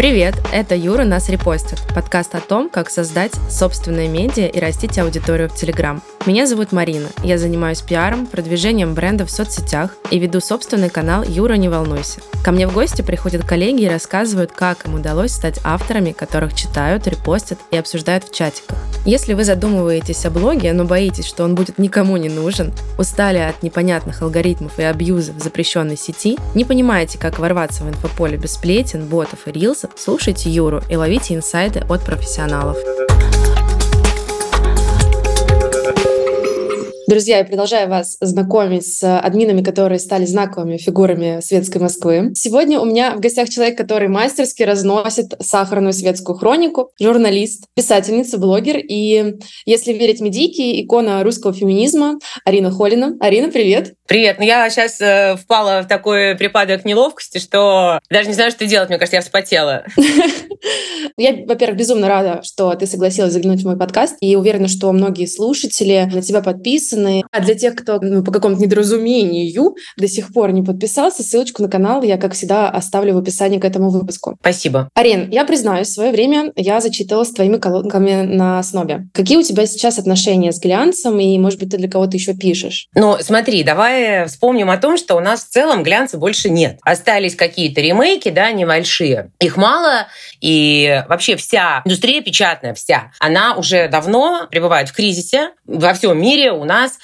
Привет, это Юра «Нас репостит» – подкаст о том, как создать собственное медиа и растить аудиторию в Телеграм. Меня зовут Марина, я занимаюсь пиаром, продвижением бренда в соцсетях и веду собственный канал «Юра, не волнуйся». Ко мне в гости приходят коллеги и рассказывают, как им удалось стать авторами, которых читают, репостят и обсуждают в чатиках. Если вы задумываетесь о блоге, но боитесь, что он будет никому не нужен, устали от непонятных алгоритмов и абьюза в запрещенной сети, не понимаете, как ворваться в инфополе без сплетен, ботов и рилсов, слушайте Юру и ловите инсайды от профессионалов. Друзья, я продолжаю вас знакомить с админами, которые стали знаковыми фигурами светской Москвы. Сегодня у меня в гостях человек, который мастерски разносит сахарную светскую хронику, журналист, писательница, блогер и, если верить медийке, икона русского феминизма Арина Холина. Арина, привет! Привет! Ну, я сейчас э, впала в такой припадок неловкости, что даже не знаю, что делать. Мне кажется, я вспотела. Я, во-первых, безумно рада, что ты согласилась заглянуть в мой подкаст, и уверена, что многие слушатели на тебя подписаны. А для тех, кто ну, по какому-то недоразумению до сих пор не подписался, ссылочку на канал я, как всегда, оставлю в описании к этому выпуску. Спасибо. Арен, я признаюсь, в свое время я зачитывалась твоими колонками на снобе. Какие у тебя сейчас отношения с глянцем, и, может быть, ты для кого-то еще пишешь? Ну, смотри, давай вспомним о том, что у нас в целом глянца больше нет. Остались какие-то ремейки, да, небольшие. Их мало, и вообще вся индустрия печатная, вся, она уже давно пребывает в кризисе. Во всем мире у нас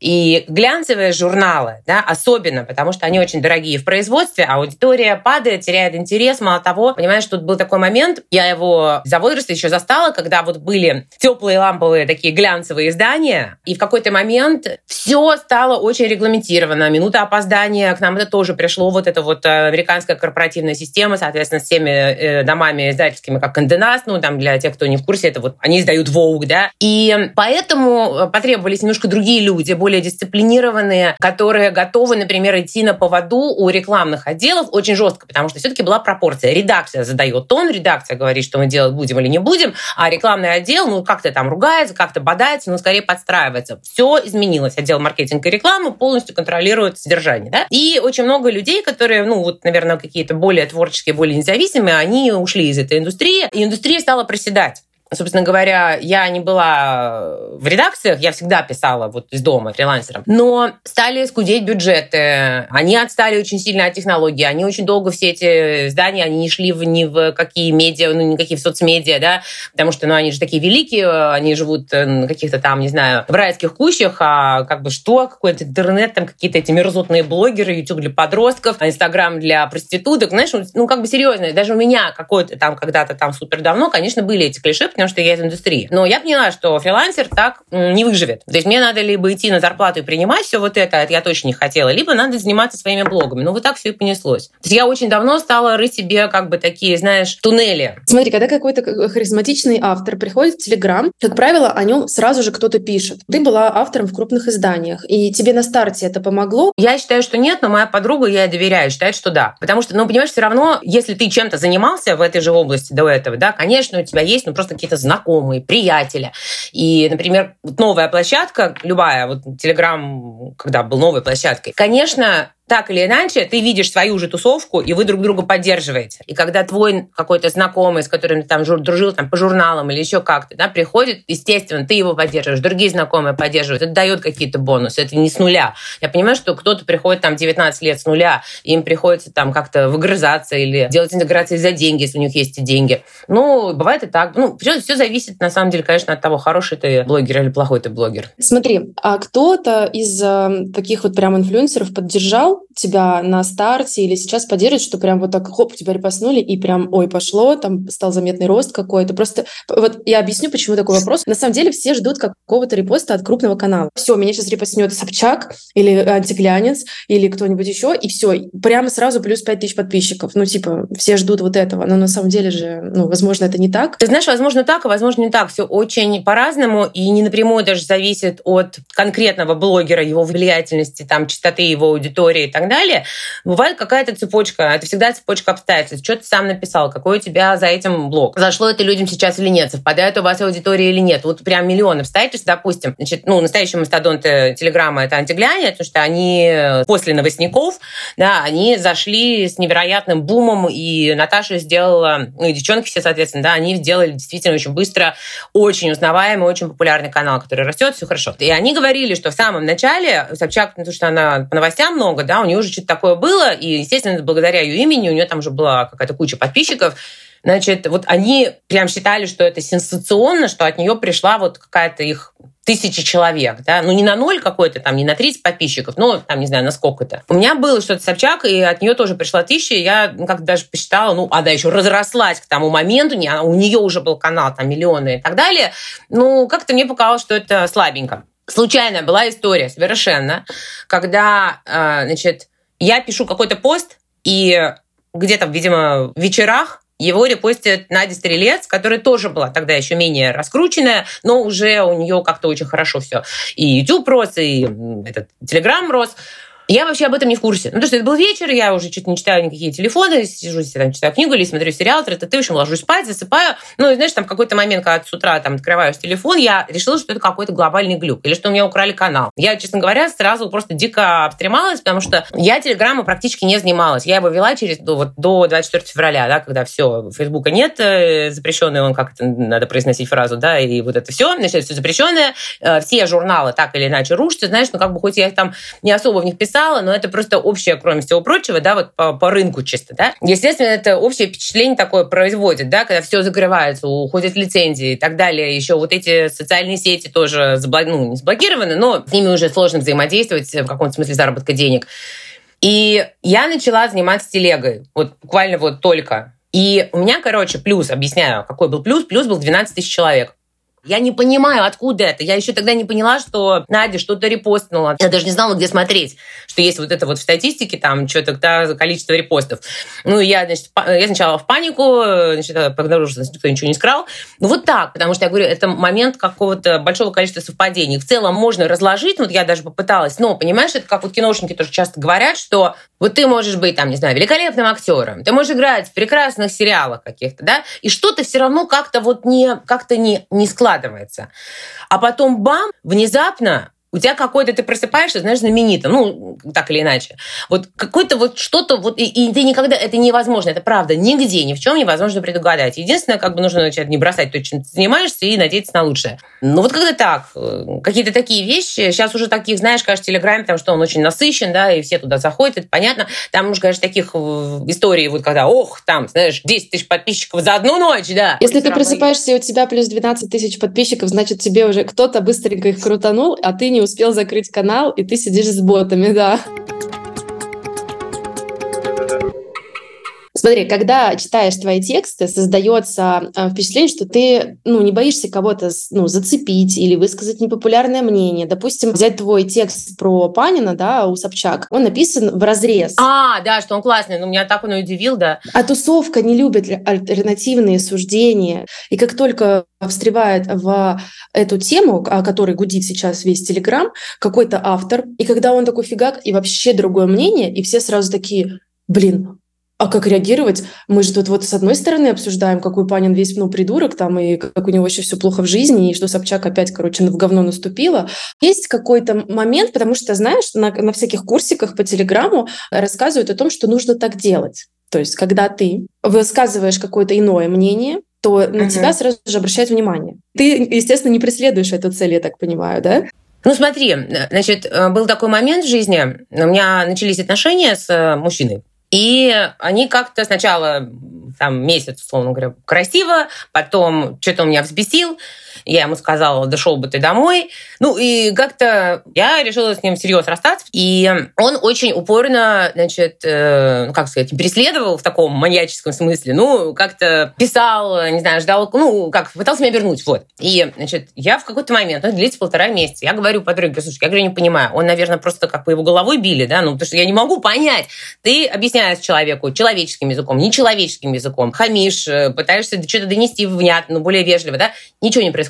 И глянцевые журналы, да, особенно, потому что они очень дорогие в производстве, аудитория падает, теряет интерес. Мало того, понимаешь, тут был такой момент, я его за возраст еще застала, когда вот были теплые ламповые такие глянцевые издания, и в какой-то момент все стало очень регламентировано. Минута опоздания, к нам это тоже пришло, вот эта вот э, американская корпоративная система, соответственно, с теми э, домами издательскими, как Конденас, ну, там, для тех, кто не в курсе, это вот они издают Vogue, да, и поэтому потребовались немножко другие люди, более более дисциплинированные, которые готовы, например, идти на поводу у рекламных отделов очень жестко, потому что все-таки была пропорция. Редакция задает тон, редакция говорит, что мы делать будем или не будем, а рекламный отдел, ну, как-то там ругается, как-то бодается, но скорее подстраивается. Все изменилось. Отдел маркетинга и рекламы полностью контролирует содержание. Да? И очень много людей, которые, ну, вот, наверное, какие-то более творческие, более независимые, они ушли из этой индустрии, и индустрия стала проседать собственно говоря, я не была в редакциях, я всегда писала вот из дома фрилансером, но стали скудеть бюджеты, они отстали очень сильно от технологий, они очень долго все эти здания, они не шли в, ни в какие медиа, ну, никакие в соцмедиа, да, потому что, ну, они же такие великие, они живут на каких-то там, не знаю, в райских кущах, а как бы что, какой-то интернет, там какие-то эти мерзотные блогеры, YouTube для подростков, Инстаграм для проституток, знаешь, ну, как бы серьезно, даже у меня какой-то там когда-то там супер давно, конечно, были эти клише, потому что я из индустрии. Но я поняла, что фрилансер так не выживет. То есть мне надо либо идти на зарплату и принимать все вот это, это я точно не хотела, либо надо заниматься своими блогами. Ну вот так все и понеслось. То есть я очень давно стала рыть себе как бы такие, знаешь, туннели. Смотри, когда какой-то харизматичный автор приходит в Телеграм, как правило, о нем сразу же кто-то пишет. Ты была автором в крупных изданиях, и тебе на старте это помогло? Я считаю, что нет, но моя подруга, я ей доверяю, считает, что да. Потому что, ну, понимаешь, все равно, если ты чем-то занимался в этой же области до этого, да, конечно, у тебя есть, ну, просто какие-то знакомые, приятели. И, например, новая площадка, любая, вот Телеграм, когда был новой площадкой, конечно, так или иначе, ты видишь свою же тусовку, и вы друг друга поддерживаете. И когда твой какой-то знакомый, с которым ты там дружил там, по журналам или еще как-то, да, приходит, естественно, ты его поддерживаешь, другие знакомые поддерживают, это дает какие-то бонусы, это не с нуля. Я понимаю, что кто-то приходит там 19 лет с нуля, им приходится там как-то выгрызаться или делать интеграции за деньги, если у них есть деньги. Ну, бывает и так. Ну, все, все зависит, на самом деле, конечно, от того, хороший ты блогер или плохой ты блогер. Смотри, а кто-то из э, таких вот прям инфлюенсеров поддержал тебя на старте или сейчас поддерживает, что прям вот так хоп, тебя репостнули и прям ой, пошло, там стал заметный рост какой-то. Просто вот я объясню, почему такой вопрос. На самом деле все ждут какого-то репоста от крупного канала. Все, меня сейчас репостнет Собчак или Антиглянец или кто-нибудь еще, и все, прямо сразу плюс 5000 подписчиков. Ну, типа, все ждут вот этого. Но на самом деле же, ну, возможно, это не так. Ты знаешь, возможно, так, а возможно, не так. Все очень по-разному и не напрямую даже зависит от конкретного блогера, его влиятельности, там, частоты его аудитории и так далее, бывает какая-то цепочка. Это всегда цепочка обстоятельств. Что ты сам написал, какой у тебя за этим блог. Зашло это людям сейчас или нет, совпадает у вас аудитория или нет. Вот прям миллион обстоятельств, допустим. Значит, ну, настоящие мастодонты Телеграма — это антигляне, потому что они после новостников, да, они зашли с невероятным бумом, и Наташа сделала, ну и девчонки все, соответственно, да, они сделали действительно очень быстро, очень узнаваемый, очень популярный канал, который растет, все хорошо. И они говорили, что в самом начале Собчак, потому что она по новостям много, да, у нее уже что-то такое было, и, естественно, благодаря ее имени у нее там уже была какая-то куча подписчиков, Значит, вот они прям считали, что это сенсационно, что от нее пришла вот какая-то их тысячи человек, да, ну не на ноль какой-то там, не на 30 подписчиков, но там, не знаю, на сколько-то. У меня было что-то Собчак, и от нее тоже пришла тысяча, и я ну, как-то даже посчитала, ну, она еще разрослась к тому моменту, не, у нее уже был канал, там, миллионы и так далее. Ну, как-то мне показалось, что это слабенько. Случайная была история совершенно, когда, э, значит, я пишу какой-то пост, и где-то, видимо, в вечерах его репостит Надя Стрелец, которая тоже была тогда еще менее раскрученная, но уже у нее как-то очень хорошо все. И YouTube рос, и этот Telegram рос. Я вообще об этом не в курсе. Ну, потому что это был вечер, я уже чуть не читаю никакие телефоны, сижу здесь, там, читаю книгу или смотрю сериал, ты, ты, в общем, ложусь спать, засыпаю. Ну, и знаешь, там какой-то момент, когда с утра там открываешь телефон, я решила, что это какой-то глобальный глюк, или что у меня украли канал. Я, честно говоря, сразу просто дико обстремалась, потому что я телеграмму практически не занималась. Я его вела через, ну, вот, до 24 февраля, да, когда все, Фейсбука нет, э, запрещенный он, как это надо произносить фразу, да, и вот это все, значит, все запрещенное. Э, все журналы так или иначе рушатся, знаешь, ну, как бы хоть я там не особо в них писала, писала, но это просто общее, кроме всего прочего, да, вот по, по рынку чисто, да. Естественно, это общее впечатление такое производит, да, когда все закрывается, уходят лицензии и так далее. Еще вот эти социальные сети тоже заблок... ну, не заблокированы, но с ними уже сложно взаимодействовать в каком-то смысле заработка денег. И я начала заниматься телегой, вот буквально вот только. И у меня, короче, плюс, объясняю, какой был плюс. Плюс был 12 тысяч человек. Я не понимаю, откуда это. Я еще тогда не поняла, что Надя что-то репостнула. Я даже не знала, где смотреть, что есть вот это вот в статистике, там что-то да, количество репостов. Ну, я, значит, я сначала в панику, значит, обнаружила, что никто ничего не скрал. Ну, вот так, потому что, я говорю, это момент какого-то большого количества совпадений. В целом можно разложить, вот я даже попыталась, но, понимаешь, это как вот киношники тоже часто говорят, что вот ты можешь быть, там, не знаю, великолепным актером, ты можешь играть в прекрасных сериалах каких-то, да, и что-то все равно как-то вот не, как-то не, не складывается складывается. А потом бам, внезапно у тебя какой-то, ты просыпаешься, знаешь, знаменитым, ну, так или иначе. Вот какой-то вот что-то, вот, и, и ты никогда, это невозможно, это правда, нигде, ни в чем невозможно предугадать. Единственное, как бы нужно начать не бросать то, чем ты занимаешься, и надеяться на лучшее. Ну, вот когда так, э, какие-то такие вещи, сейчас уже таких, знаешь, кажется, Телеграме, потому что он очень насыщен, да, и все туда заходят, это понятно. Там уже, конечно, таких э, историй, вот когда, ох, там, знаешь, 10 тысяч подписчиков за одну ночь, да. Если ты просыпаешься, и у тебя плюс 12 тысяч подписчиков, значит, тебе уже кто-то быстренько их крутанул, а ты не не успел закрыть канал, и ты сидишь с ботами, да. Смотри, когда читаешь твои тексты, создается э, впечатление, что ты ну, не боишься кого-то ну, зацепить или высказать непопулярное мнение. Допустим, взять твой текст про Панина, да, у Собчак, он написан в разрез. А, да, что он классный, но ну, меня так он и удивил, да. А тусовка не любит альтернативные суждения. И как только встревает в эту тему, о которой гудит сейчас весь Телеграм, какой-то автор, и когда он такой фигак, и вообще другое мнение, и все сразу такие, блин, а как реагировать? Мы же тут вот с одной стороны обсуждаем, какой Панин весь, ну, придурок там, и как у него еще все плохо в жизни, и что Собчак опять, короче, в говно наступила. Есть какой-то момент, потому что, знаешь, на, на всяких курсиках по Телеграму рассказывают о том, что нужно так делать. То есть, когда ты высказываешь какое-то иное мнение, то на uh-huh. тебя сразу же обращают внимание. Ты, естественно, не преследуешь эту цель, я так понимаю, да? Ну, смотри, значит, э, был такой момент в жизни, у меня начались отношения с э, мужчиной, и они как-то сначала там месяц, условно говоря, красиво, потом что-то он меня взбесил, я ему сказала, да шел бы ты домой. Ну, и как-то я решила с ним всерьез расстаться. И он очень упорно, значит, э, ну, как сказать, преследовал в таком маньяческом смысле. Ну, как-то писал, не знаю, ждал, ну, как, пытался меня вернуть, вот. И, значит, я в какой-то момент, ну, длится полтора месяца, я говорю подруге, слушай, я говорю, не понимаю, он, наверное, просто как бы его головой били, да, ну, потому что я не могу понять. Ты объясняешь человеку человеческим языком, нечеловеческим языком, хамишь, э, пытаешься что-то донести внятно, ну, более вежливо, да, ничего не происходит.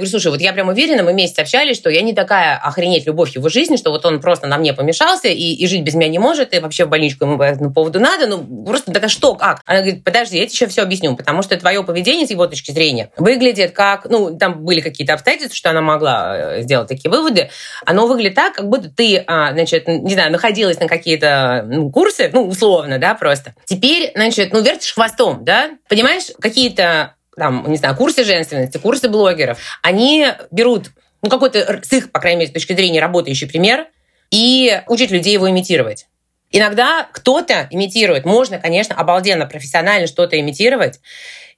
Говорю, слушай, вот я прям уверена, мы вместе общались, что я не такая охренеть любовь его жизни, что вот он просто на мне помешался и, и жить без меня не может, и вообще в больничку ему по этому поводу надо, ну просто это что, как? Она говорит, подожди, я тебе еще все объясню, потому что твое поведение с его точки зрения выглядит как, ну, там были какие-то обстоятельства, что она могла э, сделать такие выводы, оно выглядит так, как будто ты, а, значит, не знаю, находилась на какие-то ну, курсы, ну, условно, да, просто. Теперь, значит, ну, вертишь хвостом, да, понимаешь, какие-то там, не знаю, курсы женственности, курсы блогеров, они берут ну, какой-то с их, по крайней мере, с точки зрения работающий пример и учат людей его имитировать. Иногда кто-то имитирует. Можно, конечно, обалденно, профессионально что-то имитировать.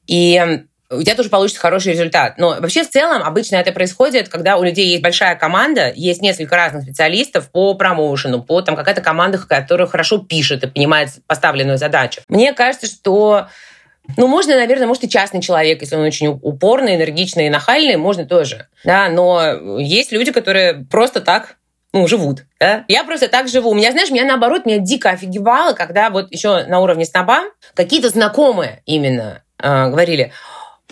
И у тебя тоже получится хороший результат. Но вообще в целом обычно это происходит, когда у людей есть большая команда, есть несколько разных специалистов по промоушену, по там какая-то команда, которая хорошо пишет и понимает поставленную задачу. Мне кажется, что ну, можно, наверное, может и частный человек, если он очень упорный, энергичный и нахальный, можно тоже. Да, но есть люди, которые просто так ну, живут. Да? Я просто так живу. У меня, знаешь, меня наоборот, меня дико офигевало, когда вот еще на уровне сноба какие-то знакомые именно э, говорили,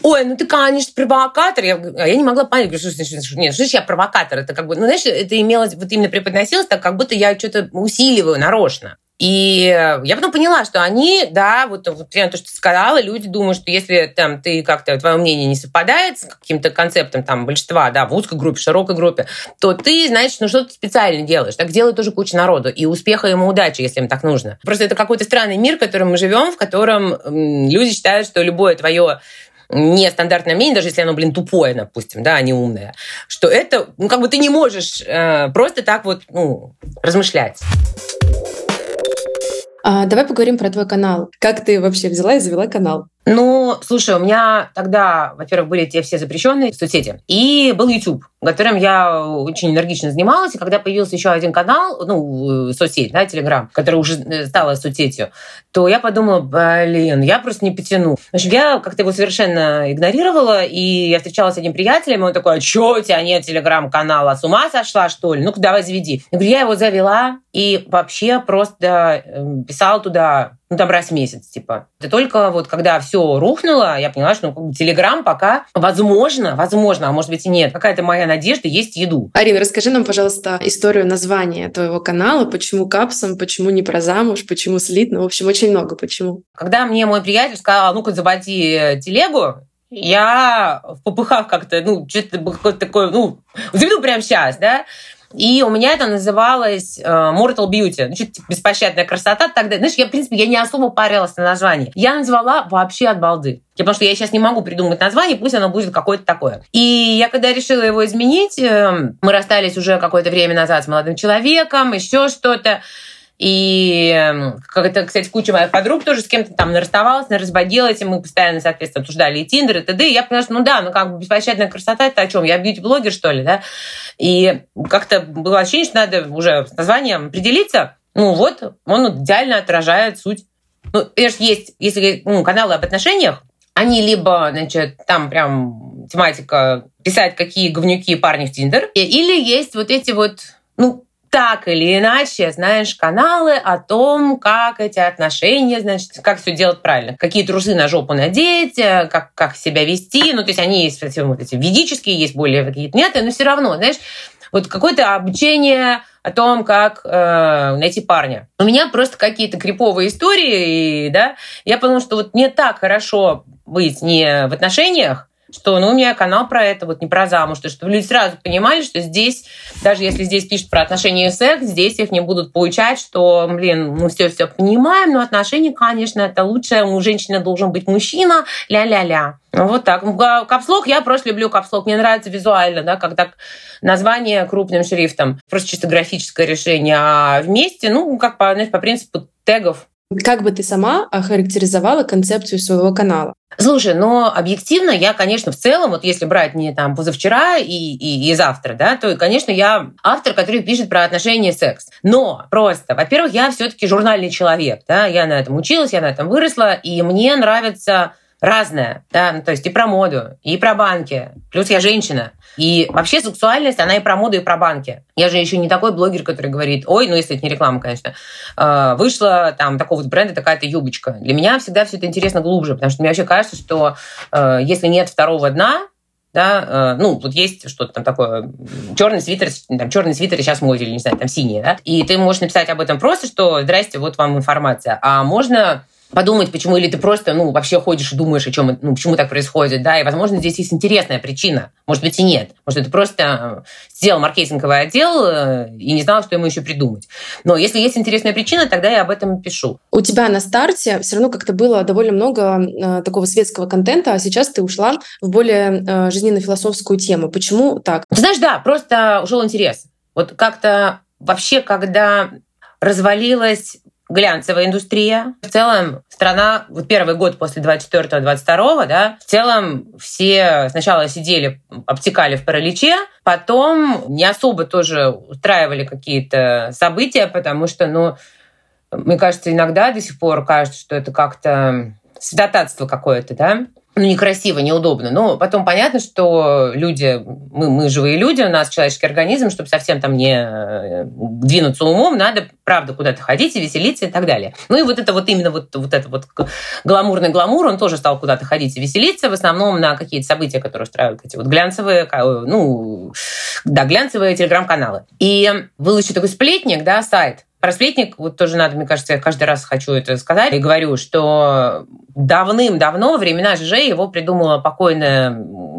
ой, ну ты, конечно, провокатор. Я, а я не могла понять, что, что, что, нет, что я провокатор? Это как бы, ну, знаешь, это имелось, вот именно преподносилось так, как будто я что-то усиливаю нарочно. И я потом поняла, что они, да, вот, вот прямо то, что ты сказала, люди думают, что если там ты как-то, твое мнение не совпадает с каким-то концептом там большинства, да, в узкой группе, в широкой группе, то ты, значит, ну что-то специально делаешь. Так делает тоже куча народу. И успеха ему удачи, если им так нужно. Просто это какой-то странный мир, в котором мы живем, в котором люди считают, что любое твое нестандартное мнение, даже если оно, блин, тупое, допустим, да, а не умное, что это, ну, как бы ты не можешь э, просто так вот, ну, размышлять. А, давай поговорим про твой канал. Как ты вообще взяла и завела канал? Ну, слушай, у меня тогда, во-первых, были те все запрещенные соцсети, и был YouTube, которым я очень энергично занималась. И когда появился еще один канал, ну, соцсеть, да, Telegram, который уже э, стала соцсетью, то я подумала, блин, я просто не потяну. В общем, я как-то его совершенно игнорировала, и я встречалась с одним приятелем, и он такой, а что у тебя нет Telegram-канала? С ума сошла, что ли? Ну-ка, давай заведи. Я говорю, я его завела, и вообще просто эм, писала туда ну, там раз в месяц, типа. Это только вот когда все рухнуло, я поняла, что ну, Телеграм пока, возможно, возможно, а может быть и нет, какая-то моя надежда есть еду. Арина, расскажи нам, пожалуйста, историю названия твоего канала, почему капсом, почему не про замуж, почему слит, ну, в общем, очень много почему. Когда мне мой приятель сказал, ну-ка, заводи телегу, я в попыхах как-то, ну, что-то такое, ну, заведу прямо сейчас, да, и у меня это называлось э, Mortal Beauty. Ну, что-то типа беспощадная красота. Тогда, знаешь, я, в принципе, я не особо парилась на название. Я назвала вообще от балды. Потому что я сейчас не могу придумать название, пусть оно будет какое-то такое. И я когда решила его изменить, э, мы расстались уже какое-то время назад с молодым человеком, еще что-то. И эм, как это, кстати, куча моих подруг тоже с кем-то там нарастовалась, разводилась, и мы постоянно, соответственно, обсуждали и Тиндер, и т.д. И я поняла, что, ну да, ну как бы беспощадная красота, это о чем? Я бьюти-блогер, что ли, да? И как-то было ощущение, что надо уже с названием определиться. Ну вот, он идеально отражает суть. Ну, есть, если ну, каналы об отношениях, они либо, значит, там прям тематика писать, какие говнюки парни в Тиндер, или есть вот эти вот, ну, так или иначе, знаешь, каналы о том, как эти отношения, значит, как все делать правильно. Какие трусы на жопу надеть, э, как, как себя вести. Ну, то есть они есть, кстати, вот эти ведические, есть более какие-то нет, но все равно, знаешь, вот какое-то обучение о том, как э, найти парня. У меня просто какие-то криповые истории, и, да, я поняла, что вот не так хорошо быть не в отношениях, что ну, у меня канал про это, вот не про замуж, то, чтобы люди сразу понимали, что здесь, даже если здесь пишут про отношения и секс, здесь их не будут получать, что, блин, мы все-все понимаем, но отношения, конечно, это лучшее, у женщины должен быть мужчина, ля-ля-ля. Вот так. Капслог, я просто люблю капслог. Мне нравится визуально, да, как название крупным шрифтом. Просто чисто графическое решение. А вместе, ну, как по, знаешь, по принципу тегов как бы ты сама охарактеризовала концепцию своего канала? Слушай, но объективно я, конечно, в целом, вот если брать не там позавчера и, и, и завтра, да, то, конечно, я автор, который пишет про отношения и секс. Но просто, во-первых, я все-таки журнальный человек, да, я на этом училась, я на этом выросла, и мне нравится разное, да, ну, то есть и про моду, и про банки. Плюс я женщина. И вообще сексуальность, она и про моду, и про банки. Я же еще не такой блогер, который говорит, ой, ну если это не реклама, конечно, «А, вышла там такого вот бренда такая-то юбочка. Для меня всегда все это интересно глубже, потому что мне вообще кажется, что э, если нет второго дна, да, э, ну, вот есть что-то там такое, черный свитер, там, черный свитер сейчас моде, или, не знаю, там, синий, да, и ты можешь написать об этом просто, что, здрасте, вот вам информация, а можно подумать, почему, или ты просто, ну, вообще ходишь и думаешь, о чем, ну, почему так происходит, да, и, возможно, здесь есть интересная причина, может быть, и нет, может, это просто сделал маркетинговый отдел э, и не знал, что ему еще придумать. Но если есть интересная причина, тогда я об этом пишу. У тебя на старте все равно как-то было довольно много э, такого светского контента, а сейчас ты ушла в более э, жизненно-философскую тему. Почему так? Ты знаешь, да, просто ушел интерес. Вот как-то вообще, когда развалилась глянцевая индустрия. В целом страна, вот первый год после 24-22, да, в целом все сначала сидели, обтекали в параличе, потом не особо тоже устраивали какие-то события, потому что, ну, мне кажется, иногда до сих пор кажется, что это как-то святотатство какое-то, да, ну, некрасиво, неудобно. Но потом понятно, что люди, мы, мы живые люди, у нас человеческий организм, чтобы совсем там не э, двинуться умом, надо, правда, куда-то ходить и веселиться и так далее. Ну и вот это вот именно вот, вот это вот гламурный гламур, он тоже стал куда-то ходить и веселиться, в основном на какие-то события, которые устраивают эти вот глянцевые, ну, да, глянцевые телеграм-каналы. И был еще такой сплетник, да, сайт, про сплетник вот тоже надо, мне кажется, я каждый раз хочу это сказать. И говорю, что давным-давно, времена ЖЖ, его придумала покойная,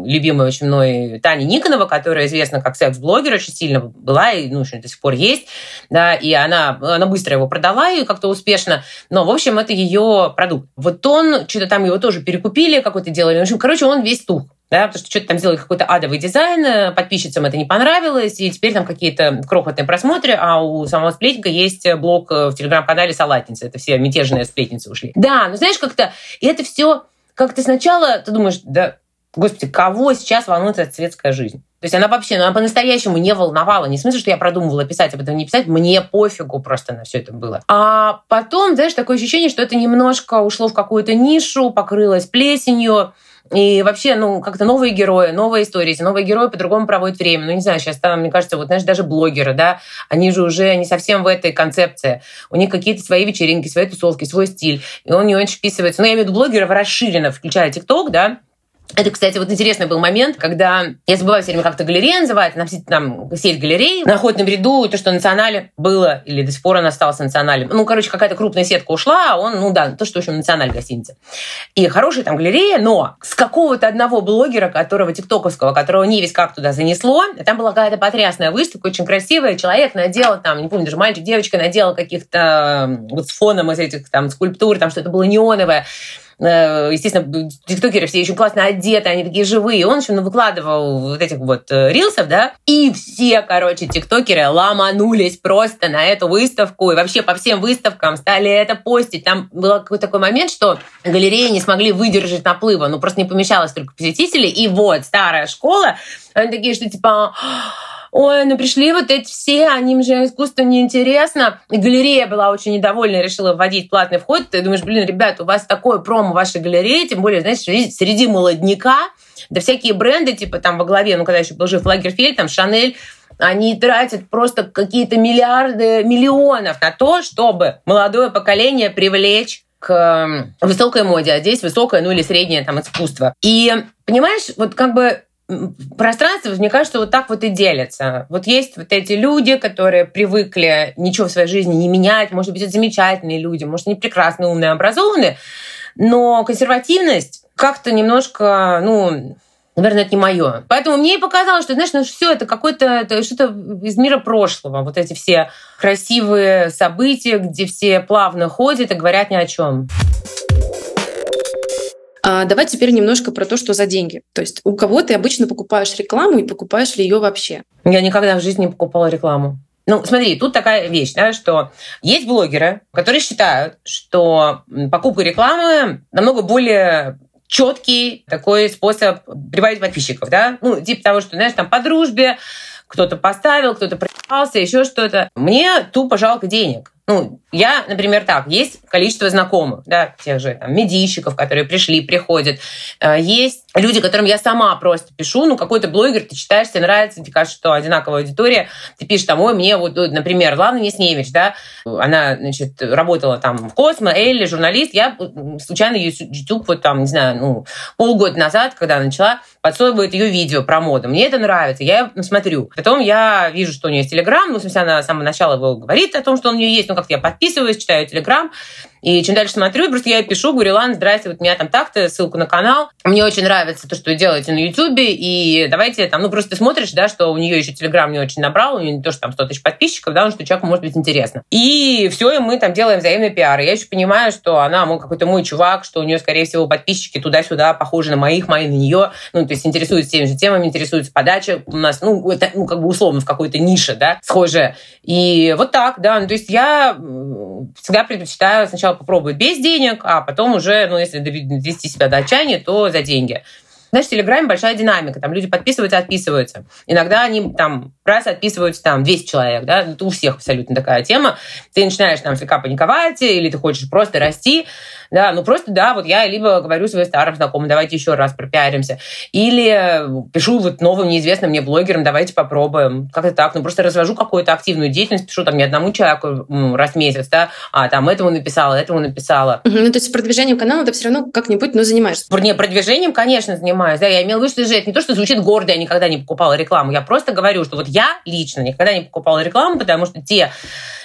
любимая очень мной Таня Никонова, которая известна как секс-блогер, очень сильно была и, ну, до сих пор есть, да, и она, она быстро его продала и как-то успешно, но, в общем, это ее продукт. Вот он, что-то там его тоже перекупили, какой-то делали, в общем, короче, он весь тух да, потому что что-то там сделали какой-то адовый дизайн, э, подписчицам это не понравилось, и теперь там какие-то крохотные просмотры, а у самого сплетника есть блог э, в телеграм-канале «Салатница». Это все мятежные сплетницы ушли. Да, ну знаешь, как-то и это все как-то сначала ты думаешь, да, господи, кого сейчас волнует эта светская жизнь? То есть она вообще, ну, она по-настоящему не волновала. Не в смысле, что я продумывала писать об этом, не писать. Мне пофигу просто на все это было. А потом, знаешь, такое ощущение, что это немножко ушло в какую-то нишу, покрылось плесенью. И вообще, ну, как-то новые герои, новые истории, эти новые герои по-другому проводят время. Ну, не знаю, сейчас там, мне кажется, вот, знаешь, даже блогеры, да, они же уже не совсем в этой концепции. У них какие-то свои вечеринки, свои тусовки, свой стиль. И он не очень вписывается. Ну, я имею в виду блогеров расширенно, включая ТикТок, да, это, кстати, вот интересный был момент, когда я забываю все время как-то галерея называется, там, там сеть галерей на охотном ряду, то, что национале было, или до сих пор он остался националем. Ну, короче, какая-то крупная сетка ушла, а он, ну да, то, что, в общем, националь гостиница. И хорошая там галерея, но с какого-то одного блогера, которого тиктоковского, которого не весь как туда занесло, там была какая-то потрясная выставка, очень красивая, человек надел там, не помню, даже мальчик, девочка надела каких-то вот с фоном из этих там скульптур, там что-то было неоновое. Э, естественно, тиктокеры все очень классно одеты, они такие живые. Он еще выкладывал вот этих вот э, рилсов, да, и все, короче, тиктокеры ломанулись просто на эту выставку и вообще по всем выставкам стали это постить. Там был какой-то такой момент, что галереи не смогли выдержать наплыва, ну просто не помещалось только посетителей, и вот старая школа, они такие, что типа ой, ну пришли вот эти все, они же искусство неинтересно. И галерея была очень недовольна решила вводить платный вход. Ты думаешь, блин, ребят, у вас такое промо вашей галерее, тем более, знаешь, среди молодняка, да всякие бренды, типа там во главе, ну когда еще был жив Лагерфельд, там Шанель, они тратят просто какие-то миллиарды, миллионов на то, чтобы молодое поколение привлечь к высокой моде, а здесь высокое, ну или среднее там искусство. И понимаешь, вот как бы пространство, мне кажется, вот так вот и делится. Вот есть вот эти люди, которые привыкли ничего в своей жизни не менять. Может быть, это замечательные люди, может, они прекрасные, умные, образованные, но консервативность как-то немножко, ну, наверное, это не мое. Поэтому мне и показалось, что, знаешь, ну все это какое-то что-то из мира прошлого. Вот эти все красивые события, где все плавно ходят и говорят ни о чем. А давай теперь немножко про то, что за деньги. То есть у кого ты обычно покупаешь рекламу и покупаешь ли ее вообще? Я никогда в жизни не покупала рекламу. Ну, смотри, тут такая вещь, да, что есть блогеры, которые считают, что покупка рекламы намного более четкий такой способ прибавить подписчиков, да, ну, типа того, что, знаешь, там по дружбе кто-то поставил, кто-то проебался, еще что-то. Мне тупо жалко денег. Ну, Я, например, так, есть количество знакомых, да, тех же там, медийщиков, которые пришли, приходят. Э, есть люди, которым я сама просто пишу, ну, какой-то блогер, ты читаешь, тебе нравится, тебе кажется, что одинаковая аудитория, ты пишешь там, ой, мне вот, например, Лана Несневич, да, она, значит, работала там в Космо, Элли, журналист, я случайно ее YouTube вот там, не знаю, ну, полгода назад, когда начала, подсовывает ее видео про моду. Мне это нравится, я смотрю. Потом я вижу, что у нее есть Телеграм, ну, в смысле, она с самого начала его говорит о том, что он у нее есть, ну, как-то я читаю Телеграм, и чем дальше смотрю, просто я пишу, говорю, ладно, здрасте, вот у меня там так-то, ссылку на канал. Мне очень нравится то, что вы делаете на Ютубе, и давайте там, ну просто ты смотришь, да, что у нее еще Телеграм не очень набрал, у нее не то, что там 100 тысяч подписчиков, да, но что человеку может быть интересно. И все, и мы там делаем взаимный пиар. И я еще понимаю, что она мой какой-то мой чувак, что у нее, скорее всего, подписчики туда-сюда похожи на моих, мои на нее, ну, то есть интересуются теми же темами, интересуются подача у нас, ну, это, ну, как бы условно в какой-то нише, да, схожая. И вот так, да, ну, то есть я всегда предпочитаю сначала попробовать без денег, а потом уже, ну, если довести себя до отчаяния, то за деньги. Знаешь, в Телеграме большая динамика, там люди подписываются, отписываются. Иногда они там раз отписываются там 200 человек, да, это у всех абсолютно такая тема. Ты начинаешь там слегка паниковать, или ты хочешь просто расти, да, ну просто, да, вот я либо говорю своим старым знакомым, давайте еще раз пропиаримся, или пишу вот новым неизвестным мне блогерам, давайте попробуем, как-то так, ну просто развожу какую-то активную деятельность, пишу там не одному человеку раз в месяц, да, а там этому написала, этому написала. Ну то есть продвижением канала ты все равно как-нибудь, ну, занимаешься? Не, продвижением, конечно, занимаюсь, да, я имела в виду, что это не то, что звучит гордо, я никогда не покупала рекламу, я просто говорю, что вот я лично никогда не покупала рекламу, потому что те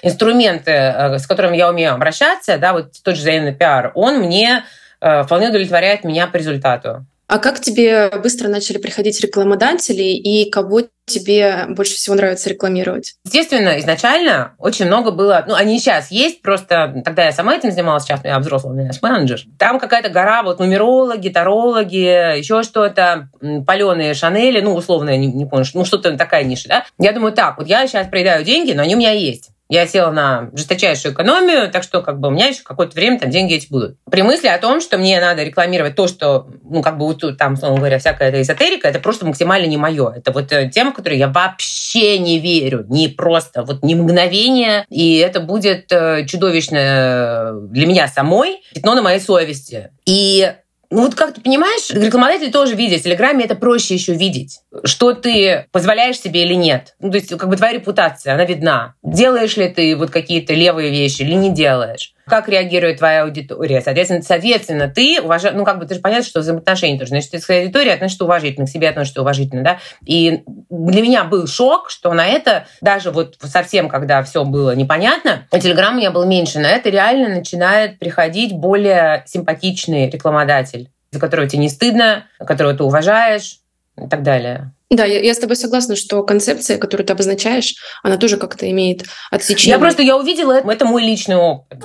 инструменты, э, с которыми я умею обращаться, да, вот тот же взаимный пиар, он мне э, вполне удовлетворяет меня по результату. А как тебе быстро начали приходить рекламодатели и кого тебе больше всего нравится рекламировать? Естественно, изначально очень много было, ну, они сейчас есть, просто тогда я сама этим занималась, сейчас я взрослый, у меня менеджер. Там какая-то гора, вот нумерологи, тарологи, еще что-то, паленые Шанели, ну, условно, я не, не помню, ну, что-то такая ниша, да? Я думаю, так, вот я сейчас проедаю деньги, но они у меня есть. Я села на жесточайшую экономию, так что как бы у меня еще какое-то время там деньги эти будут. При мысли о том, что мне надо рекламировать то, что, ну, как бы вот тут, там, словно говоря, всякая эта эзотерика, это просто максимально не мое. Это вот э, тема, в которой я вообще не верю. Не просто, вот не мгновение. И это будет э, чудовищно э, для меня самой пятно на моей совести. И ну вот как ты понимаешь, рекламодатели тоже видят. В Телеграме это проще еще видеть. Что ты позволяешь себе или нет. Ну, то есть как бы твоя репутация, она видна. Делаешь ли ты вот какие-то левые вещи или не делаешь как реагирует твоя аудитория. Соответственно, соответственно ты уважаешь, ну, как бы, ты же понятно, что взаимоотношения тоже. Значит, ты к своей аудитории относишься уважительно, к себе относишься уважительно, да. И для меня был шок, что на это, даже вот совсем, когда все было непонятно, Телеграм у меня был меньше, на это реально начинает приходить более симпатичный рекламодатель, за которого тебе не стыдно, которого ты уважаешь и так далее. Да, я, я с тобой согласна, что концепция, которую ты обозначаешь, она тоже как-то имеет отсечение. Я просто, я увидела, это мой личный опыт.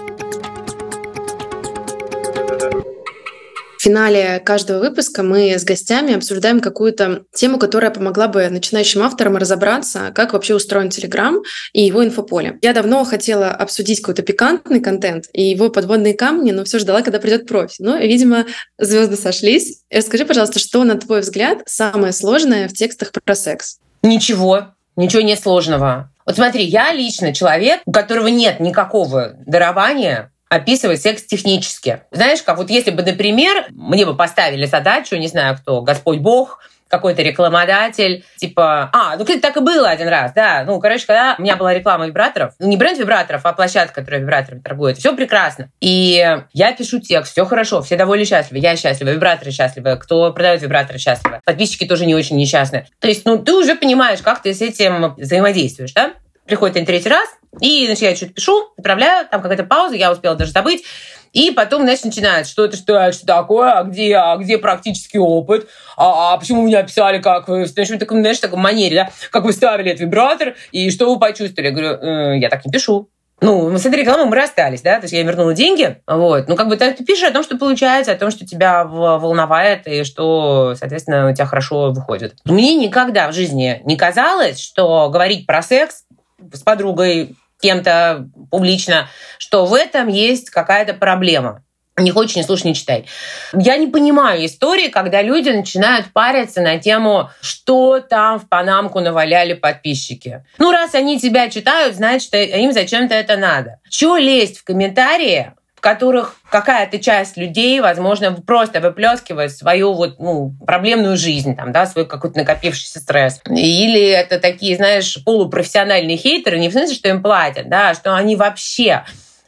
В финале каждого выпуска мы с гостями обсуждаем какую-то тему, которая помогла бы начинающим авторам разобраться, как вообще устроен Телеграм и его инфополе. Я давно хотела обсудить какой-то пикантный контент и его подводные камни, но все ждала, когда придет профи. Но, видимо, звезды сошлись. Расскажи, пожалуйста, что, на твой взгляд, самое сложное в текстах про секс? Ничего. Ничего не сложного. Вот смотри, я лично человек, у которого нет никакого дарования описывать секс технически. Знаешь, как вот если бы, например, мне бы поставили задачу, не знаю кто, Господь Бог, какой-то рекламодатель, типа, а, ну, кстати, так и было один раз, да, ну, короче, когда у меня была реклама вибраторов, ну, не бренд вибраторов, а площадка, которая вибраторами торгует, все прекрасно. И я пишу текст, все хорошо, все довольны счастливы, я счастлива, вибраторы счастливы, кто продает вибраторы счастливы, подписчики тоже не очень несчастны. То есть, ну, ты уже понимаешь, как ты с этим взаимодействуешь, да? Приходит третий раз, и, значит, я что-то пишу, отправляю, там какая-то пауза, я успела даже забыть. И потом, значит, начинает, что это, что это, что такое, а где, а где практический опыт, а, а почему меня писали, как вы, в таком, знаешь, таком манере, да, как вы ставили этот вибратор, и что вы почувствовали. Я говорю, э, я так не пишу. Ну, с этой рекламой мы расстались, да, то есть я вернула деньги, вот. Ну, как бы ты пишешь о том, что получается, о том, что тебя волновает и что, соответственно, у тебя хорошо выходит. Мне никогда в жизни не казалось, что говорить про секс с подругой, кем-то публично, что в этом есть какая-то проблема. Не хочешь, не слушай, не читай. Я не понимаю истории, когда люди начинают париться на тему, что там в Панамку наваляли подписчики. Ну, раз они тебя читают, значит, им зачем-то это надо. Чего лезть в комментарии, которых какая-то часть людей, возможно, просто выплескивает свою вот, ну, проблемную жизнь, там, да, свой какой-то накопившийся стресс. Или это такие, знаешь, полупрофессиональные хейтеры, не в смысле, что им платят, да, а что они вообще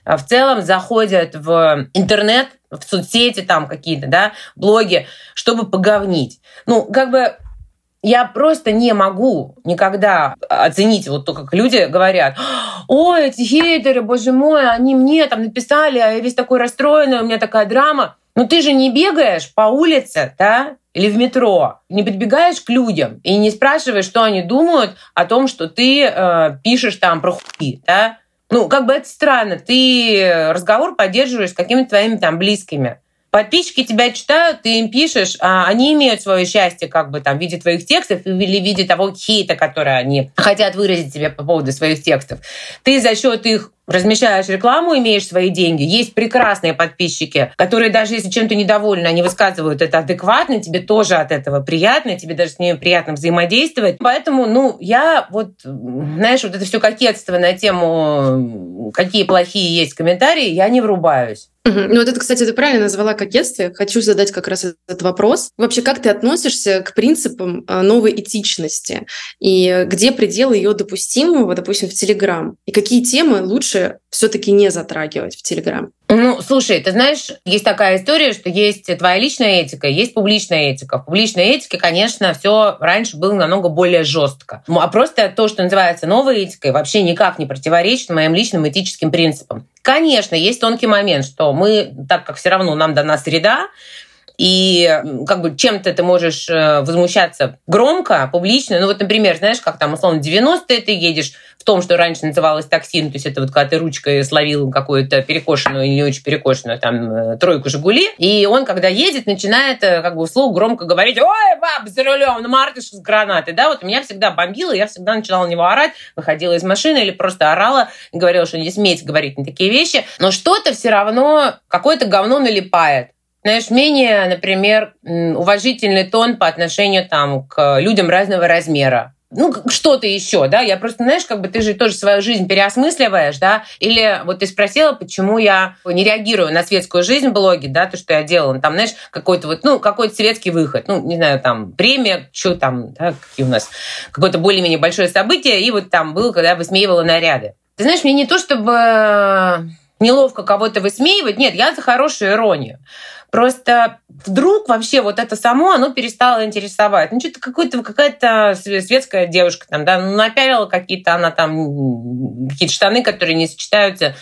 а в целом заходят в интернет, в соцсети там какие-то, да, блоги, чтобы поговнить. Ну, как бы я просто не могу никогда оценить вот то, как люди говорят, ой, эти хейтеры, боже мой, они мне там написали, а я весь такой расстроенный, у меня такая драма. Но ты же не бегаешь по улице, да, или в метро, не подбегаешь к людям и не спрашиваешь, что они думают о том, что ты э, пишешь там про хуи, да, ну, как бы это странно. Ты разговор поддерживаешь с какими-то твоими там близкими. Подписчики тебя читают, ты им пишешь, а они имеют свое счастье как бы там в виде твоих текстов или в виде того хейта, который они хотят выразить тебе по поводу своих текстов. Ты за счет их размещаешь рекламу, имеешь свои деньги. Есть прекрасные подписчики, которые даже если чем-то недовольны, они высказывают это адекватно, тебе тоже от этого приятно, тебе даже с ними приятно взаимодействовать. Поэтому, ну, я вот, знаешь, вот это все кокетство на тему, какие плохие есть комментарии, я не врубаюсь. Ну вот это, кстати, ты правильно назвала кокетстве. Хочу задать как раз этот вопрос. Вообще, как ты относишься к принципам а, новой этичности? И где пределы ее допустимого, допустим, в Телеграм? И какие темы лучше все-таки не затрагивать в Телеграм? Ну, слушай, ты знаешь, есть такая история, что есть твоя личная этика, есть публичная этика. В публичной этике, конечно, все раньше было намного более жестко. Ну, а просто то, что называется новой этикой, вообще никак не противоречит моим личным этическим принципам. Конечно, есть тонкий момент, что мы, так как все равно нам дана среда, и как бы чем-то ты можешь э, возмущаться громко, публично. Ну вот, например, знаешь, как там, условно, 90-е ты едешь в том, что раньше называлось такси, ну, то есть это вот когда ты ручкой словил какую-то перекошенную или не очень перекошенную там э, тройку «Жигули», и он, когда едет, начинает э, как бы вслух громко говорить «Ой, баб, за рулем, ну, мартыш с гранатой», да, вот меня всегда бомбило, я всегда начинала на него орать, выходила из машины или просто орала, говорила, что не смейте говорить на такие вещи, но что-то все равно, какое-то говно налипает знаешь, менее, например, уважительный тон по отношению там, к людям разного размера. Ну, что-то еще, да, я просто, знаешь, как бы ты же тоже свою жизнь переосмысливаешь, да, или вот ты спросила, почему я не реагирую на светскую жизнь в блоге, да, то, что я делала, там, знаешь, какой-то вот, ну, какой-то светский выход, ну, не знаю, там, премия, что там, да, какие у нас, какое-то более-менее большое событие, и вот там был, когда я высмеивала наряды. Ты знаешь, мне не то чтобы неловко кого-то высмеивать, нет, я за хорошую иронию. Просто вдруг вообще вот это само, оно перестало интересовать. Ну, что-то какой-то, какая-то светская девушка там, да, ну, напялила какие-то она там, какие-то штаны, которые не сочетаются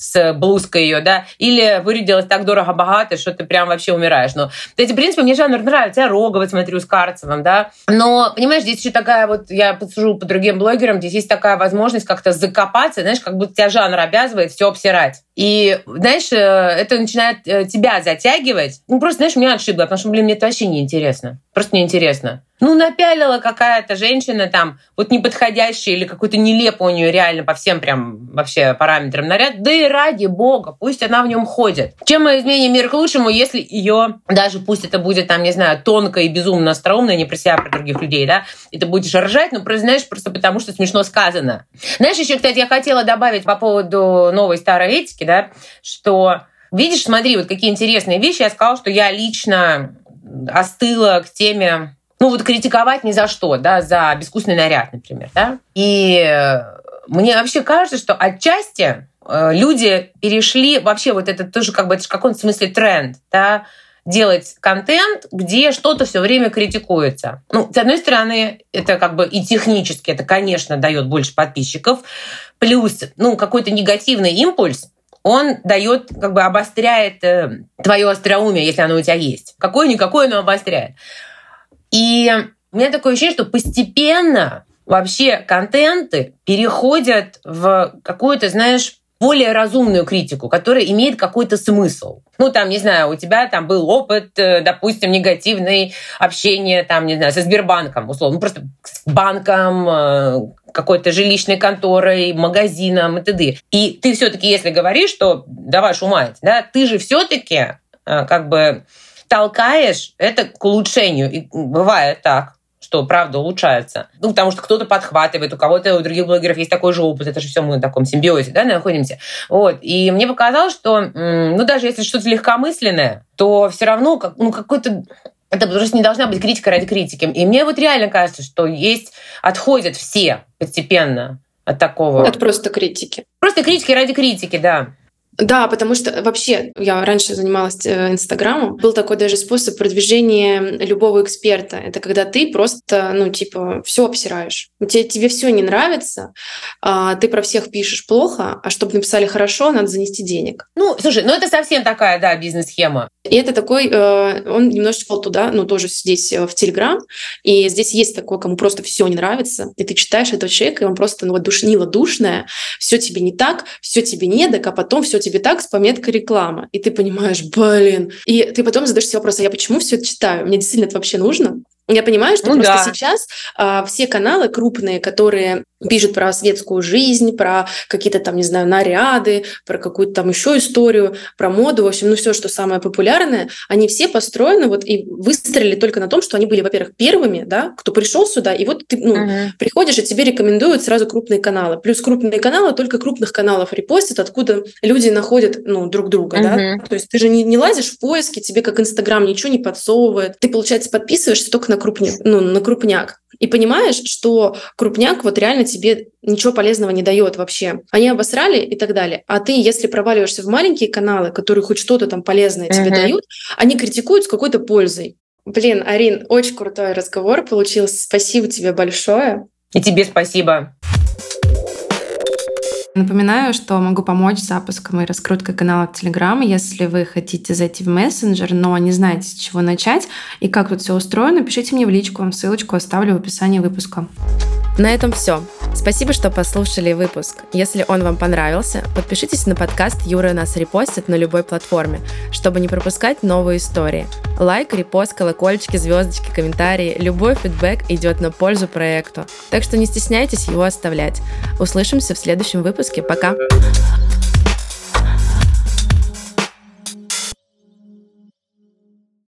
с блузкой ее, да, или вырядилась так дорого-богато, что ты прям вообще умираешь. Но эти принципы мне жанр нравится. Я Рогова смотрю с Карцевым, да. Но, понимаешь, здесь еще такая вот, я подсужу по другим блогерам, здесь есть такая возможность как-то закопаться, знаешь, как будто тебя жанр обязывает все обсирать. И, знаешь, э, это начинает э, тебя затягивать. Ну, просто, знаешь, меня отшибло, потому что, блин, мне это вообще неинтересно. Просто неинтересно. Ну, напялила какая-то женщина там, вот неподходящая или какой-то нелепый у нее реально по всем прям вообще параметрам наряд. Да и ради бога, пусть она в нем ходит. Чем мы изменим мир к лучшему, если ее, даже пусть это будет там, не знаю, тонко и безумно остроумно, не про себя, а про других людей, да, и ты будешь ржать, ну, просто, знаешь, просто потому что смешно сказано. Знаешь, еще, кстати, я хотела добавить по поводу новой старой этики, да, что Видишь, смотри, вот какие интересные вещи. Я сказала, что я лично остыла к теме ну вот критиковать ни за что, да, за безвкусный наряд, например, да. И мне вообще кажется, что отчасти э, люди перешли, вообще вот это тоже как бы, это в каком-то смысле тренд, да, делать контент, где что-то все время критикуется. Ну, с одной стороны, это как бы и технически, это, конечно, дает больше подписчиков, плюс, ну, какой-то негативный импульс, он дает, как бы обостряет э, твое остроумие, если оно у тебя есть. Какое-никакое, но обостряет. И у меня такое ощущение, что постепенно вообще контенты переходят в какую-то, знаешь, более разумную критику, которая имеет какой-то смысл. Ну, там, не знаю, у тебя там был опыт, э, допустим, негативный общение, там, не знаю, со Сбербанком, условно, ну, просто с банком, э, какой-то жилищной конторой, магазином и т.д. И ты все-таки, если говоришь, что да вашу мать, да, ты же все-таки э, как бы толкаешь это к улучшению. И бывает так что правда улучшается. Ну, потому что кто-то подхватывает, у кого-то, у других блогеров есть такой же опыт, это же все мы в таком симбиозе, да, находимся. Вот. И мне показалось, что, ну, даже если что-то легкомысленное, то все равно, как, ну, какой-то это просто не должна быть критика ради критики. И мне вот реально кажется, что есть, отходят все постепенно от такого. От просто критики. Просто критики ради критики, да. Да, потому что вообще я раньше занималась э, Инстаграмом. Был такой даже способ продвижения любого эксперта. Это когда ты просто, ну, типа, все обсираешь. Тебе, тебе все не нравится, а ты про всех пишешь плохо, а чтобы написали хорошо, надо занести денег. Ну, слушай, ну это совсем такая, да, бизнес-схема. И это такой, э, он немножечко туда, ну, тоже здесь э, в Телеграм, и здесь есть такой, кому просто все не нравится, и ты читаешь этого человека, и он просто, ну, вот душнило душное, все тебе не так, все тебе не так, а потом все тебе так с пометкой реклама. И ты понимаешь, блин. И ты потом задаешь себе вопрос, а я почему все это читаю? Мне действительно это вообще нужно? Я понимаю, что ну, просто да. сейчас а, все каналы крупные, которые пишут про светскую жизнь, про какие-то там, не знаю, наряды, про какую-то там еще историю, про моду, в общем, ну все, что самое популярное, они все построены вот и выстрелили только на том, что они были, во-первых, первыми, да, кто пришел сюда, и вот ты ну, uh-huh. приходишь, и тебе рекомендуют сразу крупные каналы. Плюс крупные каналы только крупных каналов репостят, откуда люди находят ну, друг друга, uh-huh. да. То есть ты же не, не лазишь в поиски, тебе как Инстаграм ничего не подсовывает. Ты, получается, подписываешься только на крупняк, ну, на крупняк. И понимаешь, что крупняк вот реально тебе ничего полезного не дает вообще. Они обосрали и так далее. А ты, если проваливаешься в маленькие каналы, которые хоть что-то там полезное uh-huh. тебе дают, они критикуют с какой-то пользой. Блин, Арин, очень крутой разговор получился. Спасибо тебе большое. И тебе спасибо. Напоминаю, что могу помочь с запуском и раскруткой канала в Telegram, если вы хотите зайти в мессенджер, но не знаете, с чего начать и как тут все устроено, пишите мне в личку, ссылочку оставлю в описании выпуска. На этом все. Спасибо, что послушали выпуск. Если он вам понравился, подпишитесь на подкаст Юра нас репостит на любой платформе, чтобы не пропускать новые истории. Лайк, репост, колокольчики, звездочки, комментарии, любой фидбэк идет на пользу проекту. Так что не стесняйтесь его оставлять. Услышимся в следующем выпуске. Пока!